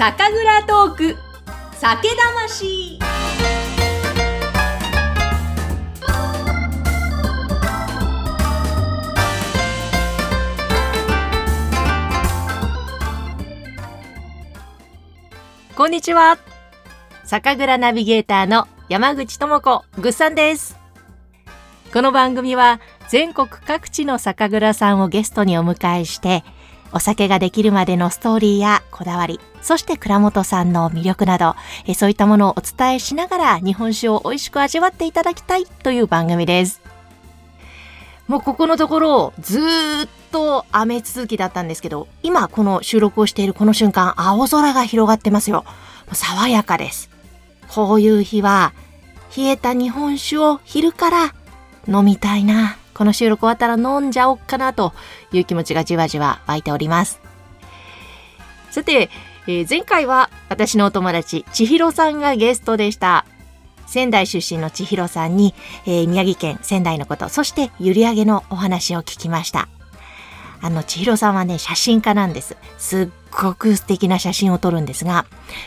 酒蔵トーク。酒魂。こんにちは。酒蔵ナビゲーターの山口智子ぐっさんです。この番組は全国各地の酒蔵さんをゲストにお迎えしてお酒ができるまでのストーリーやこだわり、そして倉本さんの魅力など、えそういったものをお伝えしながら日本酒を美味しく味わっていただきたいという番組です。もうここのところずっと雨続きだったんですけど、今この収録をしているこの瞬間、青空が広がってますよ。爽やかです。こういう日は、冷えた日本酒を昼から飲みたいな。この収録終わったら飲んじゃおっかなという気持ちがじわじわ湧いております。さて、えー、前回は私のお友達、千尋さんがゲストでした。仙台出身の千尋さんに、えー、宮城県仙台のこと、そして閖上のお話を聞きました。あの、千尋さんはね、写真家なんです。すっごく素敵な写真を撮るんですが、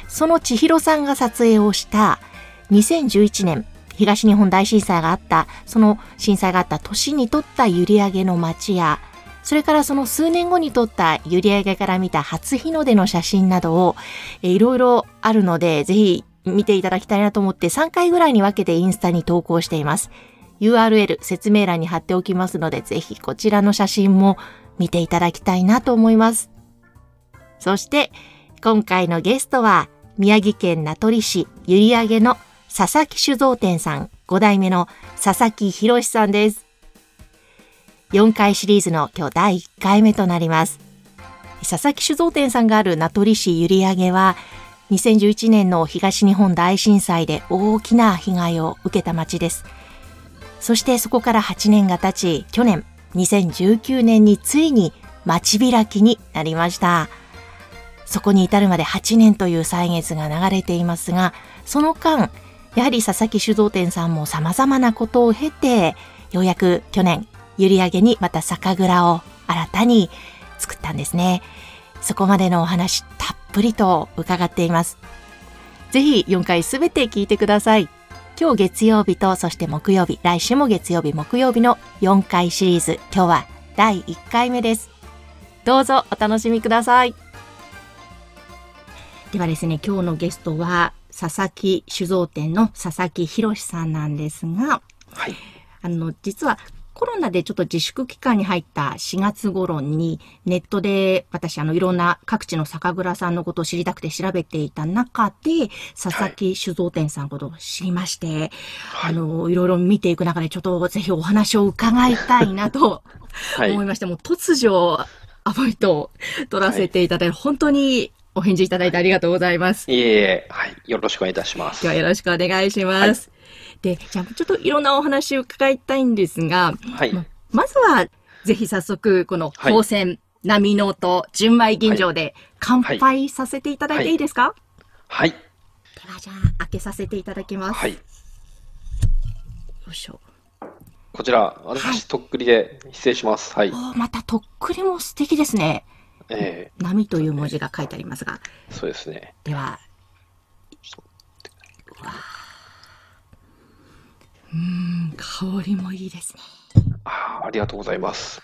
その千尋さんが撮影をした2011年東日本大震災があった、その震災があった年に撮った閖上の街や、それからその数年後に撮った閖上から見た初日の出の写真などを、えいろいろあるので、ぜひ見ていただきたいなと思って3回ぐらいに分けてインスタに投稿しています。URL 説明欄に貼っておきますので、ぜひこちらの写真も見ていただきたいなと思います。そして、今回のゲストは、宮城県名取市閖上の佐々木酒造店さん5代目の佐々木博さんです。4回シリーズの今日第1回目となります。佐々木酒造店さんがある名取市閖上は2011年の東日本大震災で大きな被害を受けた町です。そしてそこから8年が経ち、去年2019年についに町開きになりました。そこに至るまで8年という歳月が流れていますが、その間、やはり佐々木酒造店さんも様々なことを経て、ようやく去年、閖上にまた酒蔵を新たに作ったんですね。そこまでのお話たっぷりと伺っています。ぜひ4回すべて聞いてください。今日月曜日とそして木曜日、来週も月曜日、木曜日の4回シリーズ、今日は第1回目です。どうぞお楽しみください。ではですね、今日のゲストは佐々木酒造店の佐々木博さんなんですが、はい、あの、実はコロナでちょっと自粛期間に入った4月頃にネットで私あのいろんな各地の酒蔵さんのことを知りたくて調べていた中で佐々木酒造店さんのことを知りまして、はい、あのいろいろ見ていく中でちょっとぜひお話を伺いたいなと思いまして、はい、もう突如アポイントを取らせていただいて、はい、本当にお返事いただいてありがとうございます。いえいえ、はい。よろしくお願いいたします。ではよろしくお願いします。はい、で、じゃあちょっといろんなお話を伺いたいんですが、はい。ままずは、ぜひ早速、この宝泉、はい、波の音、純米吟醸で乾杯させていただいていいですか、はい、ではじゃあ、開けさせていただきます。はい。よいしょ。こちら、私、はい、とっくりで失礼します。はい。またとっくりも素敵ですね。えー、波という文字が書いてありますが。そうですね。では、うん、香りもいいですね。あありがとうございます。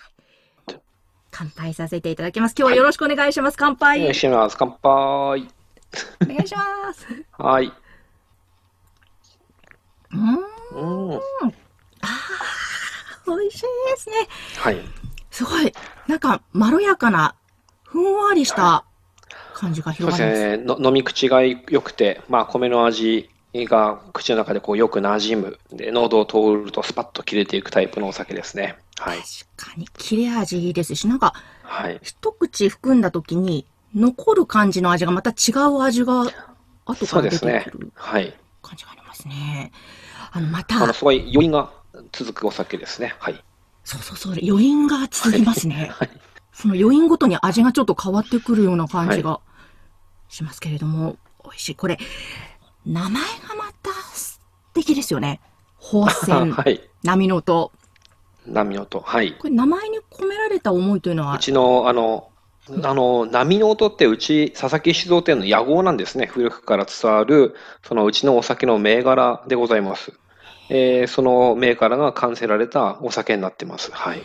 乾杯させていただきます。今日はよろしくお願いします。乾杯。お願いします。乾杯。お願いします。はい。うん。うん。ああ、美味しいですね。はい。すごい、なんか、まろやかなふんわりした感じが広がります。そうですね。飲み口が良くて、まあ、米の味が口の中でこうよく馴染む。で、喉を通るとスパッと切れていくタイプのお酒ですね。はい。確かに、切れ味いいですし、なんか、はい。一口含んだ時に、残る感じの味がまた違う味が後から出てくる、ね、はい。感じがありますね。あの、また。あの、すごい余韻が続くお酒ですね。はい。そうそうそう、余韻が続きますね。はい。その余韻ごとに味がちょっと変わってくるような感じがしますけれども、はい、美味しい。これ、名前がまた素敵ですよね。宝泉、はい、波の音。波の音、はい。これ名前に込められた思いというのは？うちの、あの、あの、波の音ってうち、佐々木酒造店の屋号なんですね。古くから伝わる、そのうちのお酒の銘柄でございます。えー、その銘柄が完成られたお酒になってます。はい。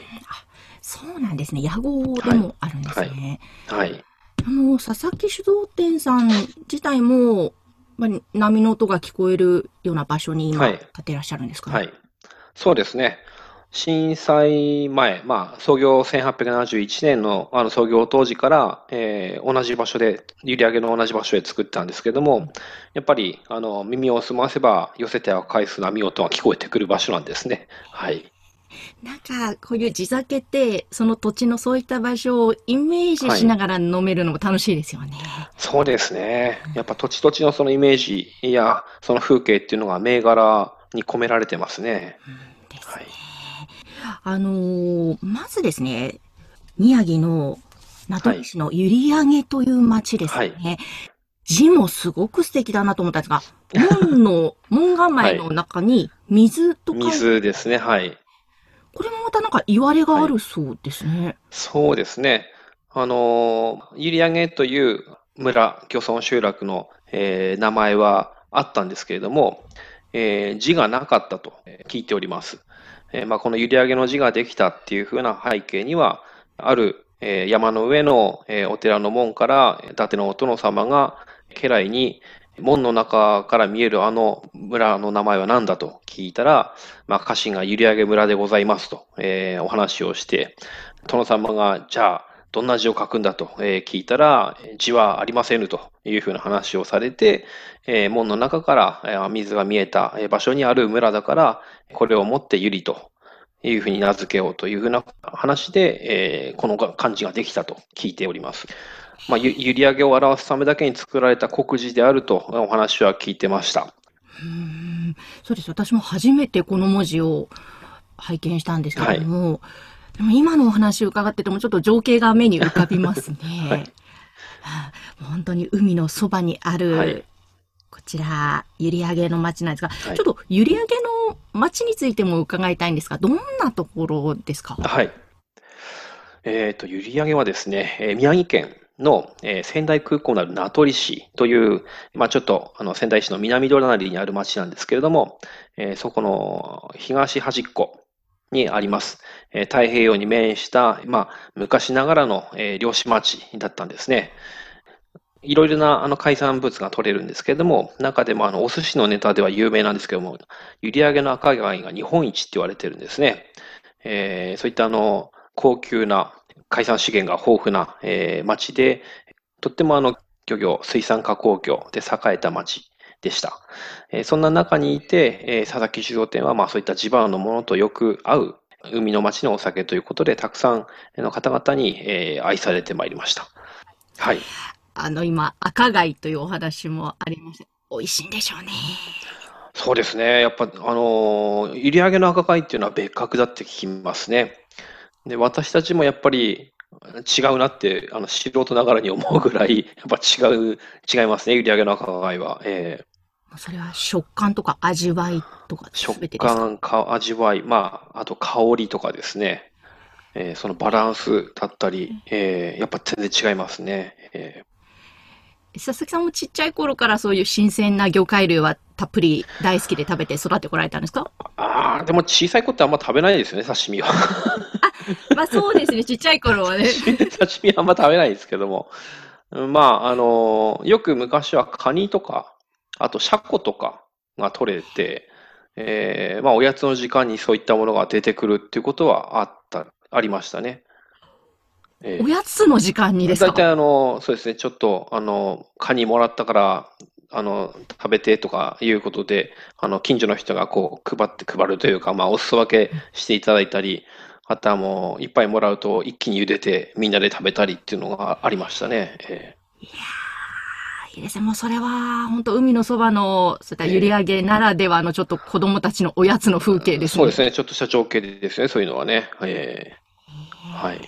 そうなんですね。屋号でもあるんですね。はい。はい、あの、佐々木酒造店さん自体も、まあ、波の音が聞こえるような場所に今、建てらっしゃるんですか？ね。はい。そうですね。震災前、まあ、創業1871年のあの創業当時から、えー、同じ場所で、閖上の同じ場所で作ったんですけども、やっぱりあの耳を澄ませば寄せては返す波音が聞こえてくる場所なんですね。はい。なんか、こういう地酒って、その土地のそういった場所をイメージしながら飲めるのも楽しいですよね。はい、そうですね。やっぱ土地土地のそのイメージや、その風景っていうのが銘柄に込められてますね。うん、ですね。はいあのー、まずですね、宮城の名取市の閖上という町ですね。はい、字もすごく素敵だなと思ったんですが、門の、門構えの中に水とか、はい、水ですね、はい。これもまたなんか言われがあるそうですね。はい、そうですね。あの、閖上という村、漁村集落の、えー、名前はあったんですけれども、えー、字がなかったと聞いております。えまあ、この閖上の字ができたっていうふうな背景には、ある、え山の上の、えお寺の門から、伊達のお殿様が家来に、門の中から見えるあの村の名前は何だと聞いたら、まあ、家臣が閖上村でございますと、えー、お話をして、殿様が、じゃあ、どんな字を書くんだと、え聞いたら、字はありませんというふうな話をされて、え門の中から、水が見えた場所にある村だから、これをもってゆりというふうに名付けようというふうな話で、えこの漢字ができたと聞いております。まあ、閖上を表すためだけに作られた国字であるとお話は聞いてました。うんそうです。私も初めてこの文字を拝見したんですけれども、はいでも今のお話を伺っててもちょっと情景が目に浮かびますね。はい、本当に海のそばにある、はい、こちら、閖上の町なんですが、はい、ちょっと閖上の町についても伺いたいんですが、どんなところですか？はい。えっ、ー、と、閖上はですね、えー、宮城県の、えー、仙台空港のある名取市という、まあちょっとあの仙台市の南隣にある町なんですけれども、えー、そこの東端っこにあります。えー、太平洋に面した、まあ、昔ながらの、え、漁師町だったんですね。いろいろなあの海産物が取れるんですけれども、中でもあのお寿司のネタでは有名なんですけども、閖上の赤貝が日本一って言われてるんですね。え、そういったあの高級な海産資源が豊富な、えー、町で、とってもあの漁業、水産加工業で栄えた町でした。えー、そんな中にいて、えー、佐々木酒造店はまあそういった地場のものとよく合う海の町のお酒ということで、たくさんの方々に、えー、愛されてまいりました。はい。あの、今、赤貝というお話もありました。美味しいんでしょうね。そうですね。やっぱ、あのー、閖上の赤貝っていうのは別格だって聞きますね。で、私たちもやっぱり違うなって、あの、素人ながらに思うぐらい、やっぱ違う、違いますね。閖上の赤貝は。ええーそれは食感とか味わいとか食感か、味わい、まあ、あと香りとかですね。えー、そのバランスだったり、えー、やっぱ全然違いますね。えー、佐々木さんもちっちゃい頃からそういう新鮮な魚介類はたっぷり大好きで食べて育ってこられたんですか？ああ、でも小さい子ってあんま食べないですよね、刺身は。あ、まあそうですね、ちっちゃい頃はね。刺身はあんま食べないですけども。まあ、あのよく昔はカニとか、あと、シャコとかが取れて、えー、まあ、おやつの時間にそういったものが出てくるっていうことはあった、ありましたね。えー、おやつの時間にですか？大体あの、そうですね、ちょっと、あの、カニもらったから、あの、食べてとかいうことで、あの、近所の人がこう、配って配るというか、まあ、お裾分けしていただいたり、あとはもう、いっぱいもらうと一気に茹でてみんなで食べたりっていうのがありましたね。えー、いやいいですね。もうそれは、本当海のそばの、そういった閖上ならではのちょっと子供たちのおやつの風景ですね。そうですね。ちょっとした情景ですね。そういうのはね。えー、はい。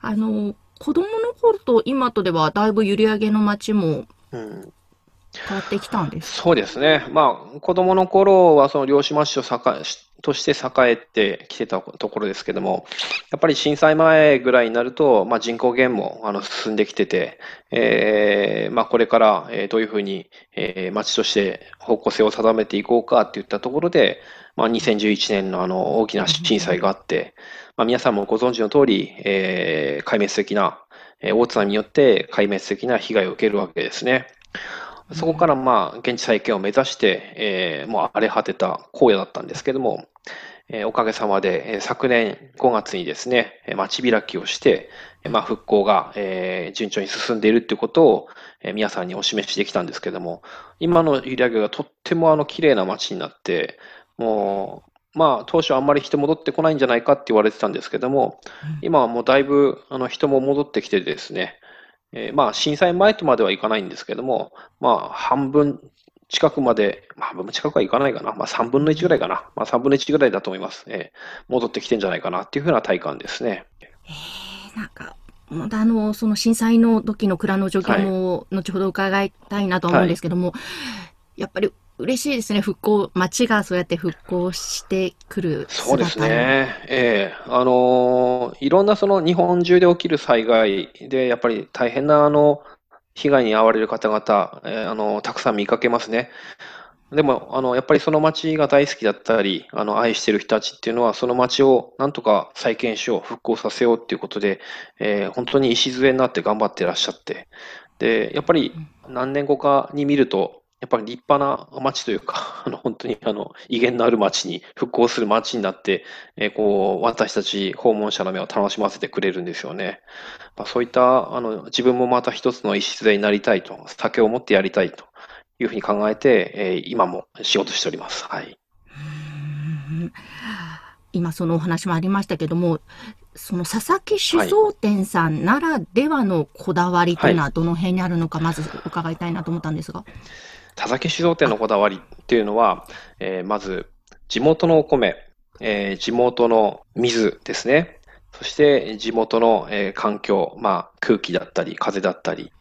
あの、子供の頃と今とではだいぶ閖上の街も、変わってきたんですそうですね。まあ、子供の頃はその漁師町と栄として栄えてきてたところですけども、やっぱり震災前ぐらいになると、まあ、人口減もあの進んできてて、えー、まあ、これから、えどういうふうに、えー、町として方向性を定めていこうかっていったところで、まあ、2011年のあの大きな震災があって、まあ、皆さんもご存知の通り、えー、壊滅的な、えー、大津波によって壊滅的な被害を受けるわけですね。そこからまあ、現地再建を目指して、えー、もう荒れ果てた荒野だったんですけども、えー、おかげさまで、えー、昨年5月にですね、町開きをして、まあ、復興が、えー、順調に進んでいるということを、えー、皆さんにお示しできたんですけども、今の閖上がとってもあの綺麗な町になって、もう、まあ、当初あんまり人戻ってこないんじゃないかって言われてたんですけども、今はもうだいぶあの人も戻ってきてですね、えー、まあ、震災前とまではいかないんですけども、まあ、半分近くまで、まあ、半分近くはいかないかな。まあ、3分の1ぐらいかな。まあ、3分の1ぐらいだと思います。えー、戻ってきてんじゃないかなっていうふうな体感ですね。えー、なんか、またあの、その震災の時の蔵の状況も、後ほど伺いたいなと思うんですけども、はい、やっぱり嬉しいですね、復興、街がそうやって復興してくるそうですね。ええ。あのいろんなその日本中で起きる災害で、やっぱり大変なあの、被害に遭われる方々、えー、あの、たくさん見かけますね。でも、あの、やっぱりその街が大好きだったり、あの、愛してる人たちっていうのは、その街をなんとか再建しよう、復興させようっていうことで、えー、本当に礎になって頑張ってらっしゃって、で、やっぱり何年後かに見ると、やっぱり立派な街というか、あの、本当にあの、威厳のある街に、復興する街になって、えー、こう、私たち訪問者の目を楽しませてくれるんですよね。まあ、そういった、あの、自分もまた一つの礎になりたいと、酒を持ってやりたいというふうに考えて、えー、今も仕事しております。はい。今そのお話もありましたけども、その佐々木酒造店さんならではのこだわりというのはどの辺にあるのか、まず伺いたいなと思ったんですが。田崎酒造店のこだわりっていうのは、えー、まず、地元のお米、えー、地元の水ですね。そして、地元の、えー、環境、まあ、空気だったり、風だったり、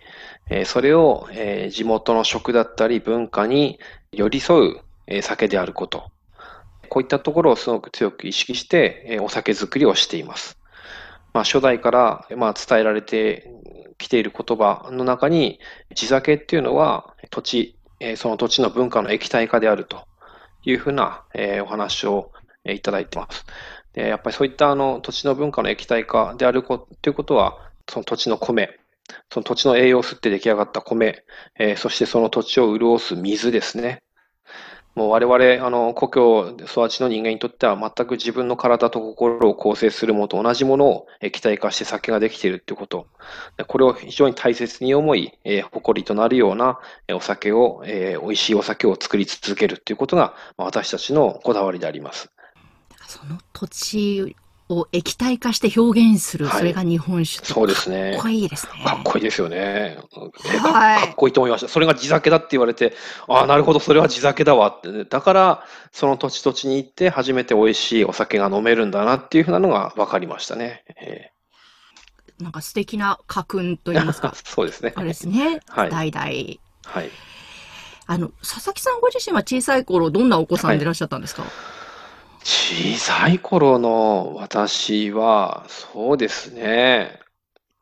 えー、それを、えー、地元の食だったり、文化に寄り添う、えー、酒であること。こういったところをすごく強く意識して、えー、お酒作りをしています。まあ、初代から、まあ、伝えられてきている言葉の中に、地酒っていうのは土地、えその土地の文化の液体化であるというふうな、えお話をえいただいてます。でやっぱりそういったあの土地の文化の液体化であるこということは、その土地の米、その土地の栄養を吸って出来上がった米、え、そしてその土地を潤す水ですね。もう我々、あの、故郷育ちの人間にとっては全く自分の体と心を構成するものと同じものを液体化して酒ができているっていうこと。これを非常に大切に思い、えー、誇りとなるようなお酒を、えー、美味しいお酒を作り続けるということが私たちのこだわりであります。その土地を液体化して表現する、はい、それが日本酒そうですね。かっこいいですね。かっこいいですよね。はい、かっこいいと思いました。それが地酒だって言われて、ああ、なるほど、それは地酒だわって、だから、その土地土地に行って初めて美味しいお酒が飲めるんだなっていうふうなのが分かりましたね。えー、なんか素敵な家訓と言いますか。そうですね。あれですね。はい。代々。はい。あの、佐々木さんご自身は小さい頃、どんなお子さんでいらっしゃったんですか、はい小さい頃の私は、そうですね。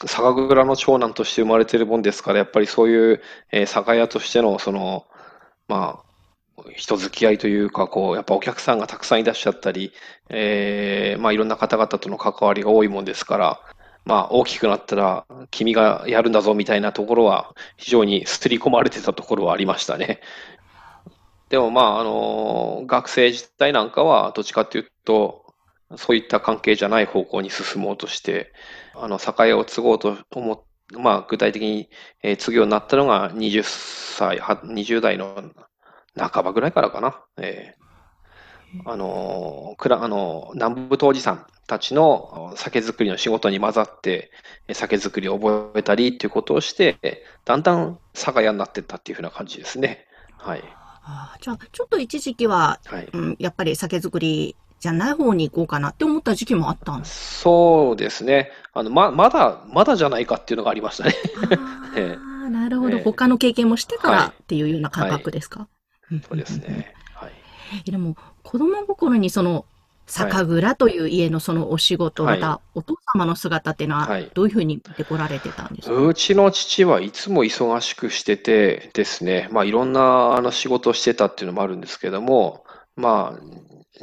酒蔵の長男として生まれてるもんですから、やっぱりそういう、えー酒屋としての、その、まあ、人付き合いというか、こう、やっぱお客さんがたくさんいらっしゃったり、えーまあいろんな方々との関わりが多いもんですから、まあ大きくなったら君がやるんだぞみたいなところは非常にすり込まれてたところはありましたね。でもまあ、あの、学生時代なんかは、どっちかっていうと、そういった関係じゃない方向に進もうとして、あの、酒屋を継ごうと思っまあ、具体的に、えー、継ぐようになったのが20歳、20代の半ばぐらいからかな。えー、あの、くら、あの、南部当時さんたちの酒造りの仕事に混ざって、酒造りを覚えたりっていうことをして、だんだん酒屋になっていったっていうふうな感じですね。はい。あじゃあ、ちょっと一時期は、はい、うん、やっぱり酒造りじゃない方に行こうかなって思った時期もあったんですそうですね。あの、ま、まだ、まだじゃないかっていうのがありましたね。ああ、な なるほど。ええ他の経験もしてからはいっていうような感覚ですか、んそうです。ね。はい。えでも、子供心にその、酒蔵という家のそのお仕事、はい。またお父様の姿っていうのははい、どういうふうに見てこられてたんですか、うちの父はいつも忙しくしててですね、まあいろんなあの仕事をしてたっていうのもあるんですけども、まあ、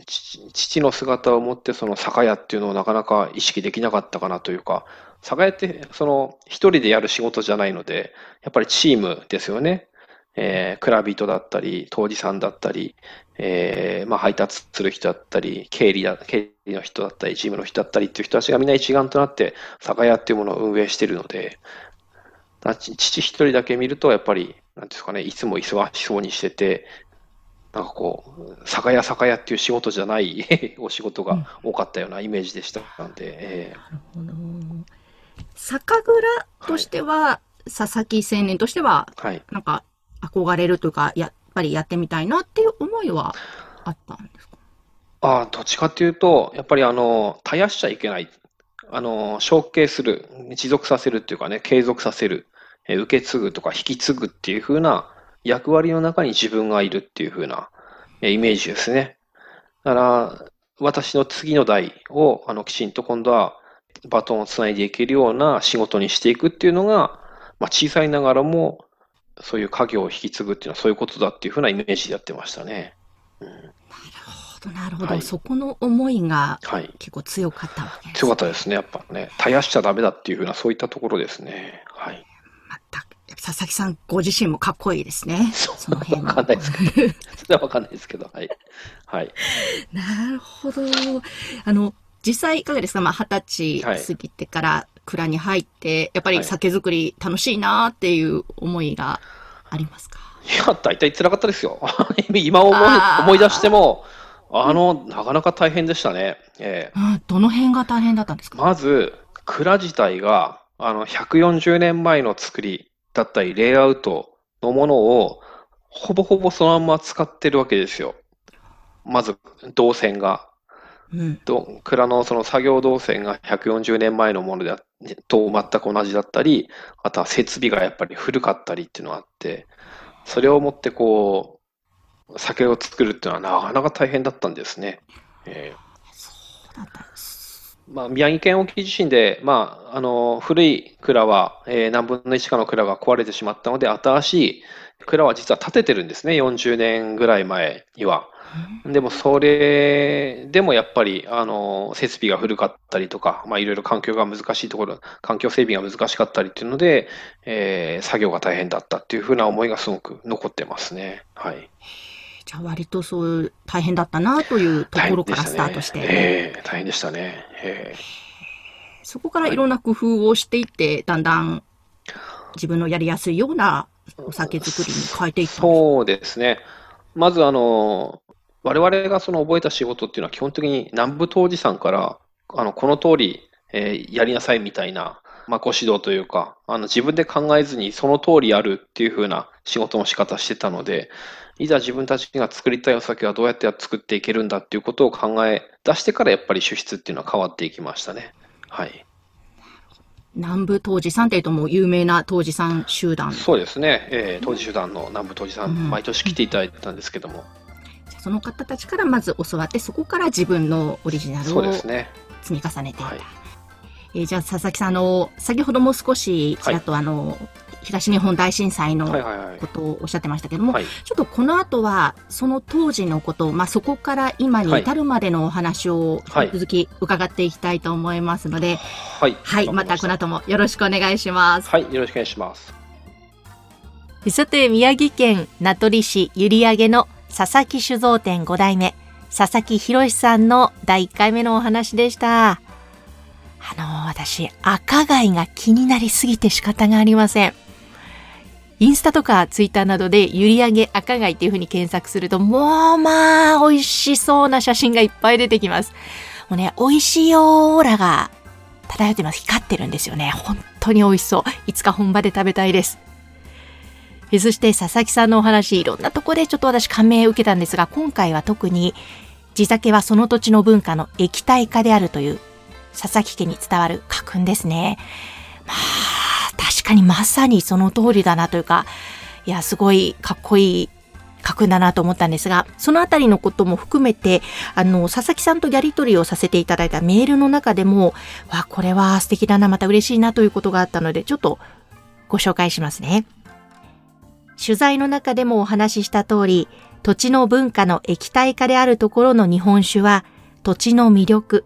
父父の姿を持ってその酒屋っていうのをなかなか意識できなかったかなというか、酒屋ってその一人でやる仕事じゃないので、やっぱりチームですよね。えー、蔵人だったり、杜氏さんだったり、えーまあ、配達する人だったり、経理だ、経理の人だったり、チームの人だったりっていう人たちがみんな一丸となって酒屋っていうものを運営しているので、父一人だけ見ると、やっぱり、なんですかね、いつも忙しそうにしてて、なんかこう、酒屋酒屋っていう仕事じゃない お仕事が多かったようなイメージでしたので、えなるほど。酒蔵としては、佐々木青年としては、ーはい。なんか憧れるというか、やっぱりやってみたいなっていう思いはあったんですか？ああ、どっちかっていうと、やっぱりあの、絶やしちゃいけない。あの、承継する、持続させるっていうかね、継続させる、え受け継ぐとか引き継ぐっていう風な役割の中に自分がいるっていう風な、えイメージですね。だから、私の次の代を、あの、きちんと今度はバトンをつないでいけるような仕事にしていくっていうのが、まあ、小さいながらも、そういう家業を引き継ぐっていうのはそういうことだっていう風なイメージでやってましたね。うん、なるほど、なるほど。はいそこの思いがはい。結構強かったわけです、強かったですね、やっぱね。絶やしちゃダメだっていうふうな、そういったところですね。はい。また、佐々木さんご自身もかっこいいですね。その辺わかんないですけど。それはわかんないですけど、はい。はい。なるほど。あの、実際いかがですか？まあ、二十はい歳過ぎてから蔵に入って、やっぱりはい酒造り楽しいなっていう思いがありますか？いや、大体辛かったですよ。今思思い出しても、あの、なかなか大変でしたね。ええうんどの辺が大変だったんですか？まず、蔵自体が、あの、140年前の作りだったり、レイアウトのものを、ほぼほぼそのまま使ってるわけですよ。まず、動線が。うん。と蔵のその作業動線が140年前のものであと全く同じだったり、あとは設備がやっぱり古かったりっていうのがあって、それをもってこう、酒を作るっていうのはなかなか大変だったんですね。え。ーまあ、宮城県沖地震で、まあ、あの古い蔵は、えー何分の1かの蔵が壊れてしまったので、新しい蔵は実は建ててるんですね、40年ぐらい前には。でもそれでもやっぱりあの設備が古かったりとか、まあ、いろいろ環境が難しいところ、環境整備が難しかったりっていうので、えー作業が大変だったっていうふうな思いがすごく残ってますね。はい。じゃあ割とそう大変だったなというところからスタートして、大変でしたね。えー大変でしたね。えそこからいろんな工夫をしていって、だんだん自分のやりやすいようなお酒作りに変えていったんですか？そうですね。まず、あの、我々がその覚えた仕事っていうのは基本的に南部当時さんから、あの、この通り、えーやりなさいみたいな、まあ、ご指導というか、あの、自分で考えずにその通りやるっていう風な仕事の仕方してたので、いざ自分たちが作りたいお酒はどうやって作っていけるんだっていうことを考え出してからやっぱり主質っていうのは変わっていきましたね。はい。南部当時さんっていうともう有名な当時さん集団。そうですね。えー当時集団の南部当時さん、毎年来ていただいたんですけども、その方たちからまず教わって、そこから自分のオリジナルそを。積み重ねていた。はいえーじゃあ佐々木さん、あの、先ほども少しちらっとあの、東日本大震災のはいはいはいこ。とをおっしゃってましたけども、はい。ちょっとこの後は、その当時のこと、まあ、そこから今に至るまでのお話をはい引き続き伺っていきたいと思いますので、はい。はい、またこの後もよろしくお願いします。はい、よろしくお願いします。さて、宮城県名取市閖上の佐々木酒造店5代目、佐々木博さんの第1回目のお話でした。あの、私、赤貝が気になりすぎて仕方がありません。インスタとかツイッターなどで閖上赤貝っていう風に検索すると、もうまあ、美味しそうな写真がいっぱい出てきます。もうね、美味しいオーラが漂ってます。光ってるんですよね。本当に美味しそう。いつか本場で食べたいです。えそして佐々木さんのお話、いろんなとこでちょっと私感銘を受けたんですが、今回は特に地酒はその土地の文化の液体化であるという佐々木家に伝わる家訓ですね。まあ、確かにまさにその通りだなというか、いや、すごいかっこいい書くんだなと思ったんですが、そのあたりのことも含めて、あの、佐々木さんとやりとりをさせていただいたメールの中でも、わ、これは素敵だな、また嬉しいなということがあったので、ちょっとご紹介しますね。取材の中でもお話しした通り、土地の文化の液体化であるところの日本酒は、土地の魅力、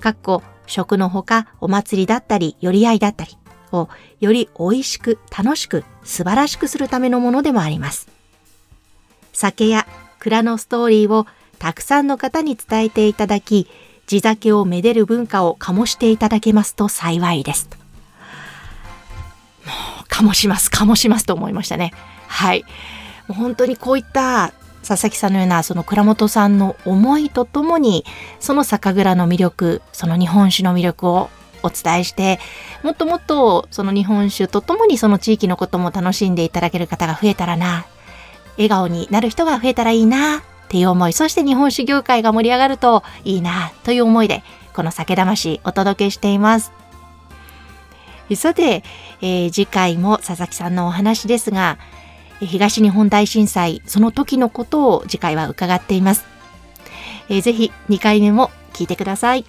かっこ食のほかお祭りだったり、寄り合いだったりをより美味しく、楽しく、素晴らしくするためのものでもあります。酒や蔵のストーリーをたくさんの方に伝えていただき、地酒をめでる文化を醸していただけますと幸いです。もう、醸します、醸しますと思いましたね。はい。もう本当にこういった佐々木さんのようなその倉本さんの思いとともにその酒蔵の魅力その日本酒の魅力をお伝えしてもっともっとその日本酒とともにその地域のことも楽しんでいただける方が増えたらな笑顔になる人が増えたらいいなっていう思いそして日本酒業界が盛り上がるといいなという思いでこの酒魂お届けしていますさて、えー、次回も佐々木さんのお話ですが東日本大震災、その時のことを次回は伺っています。えー、ぜひ2回目も聞いてください。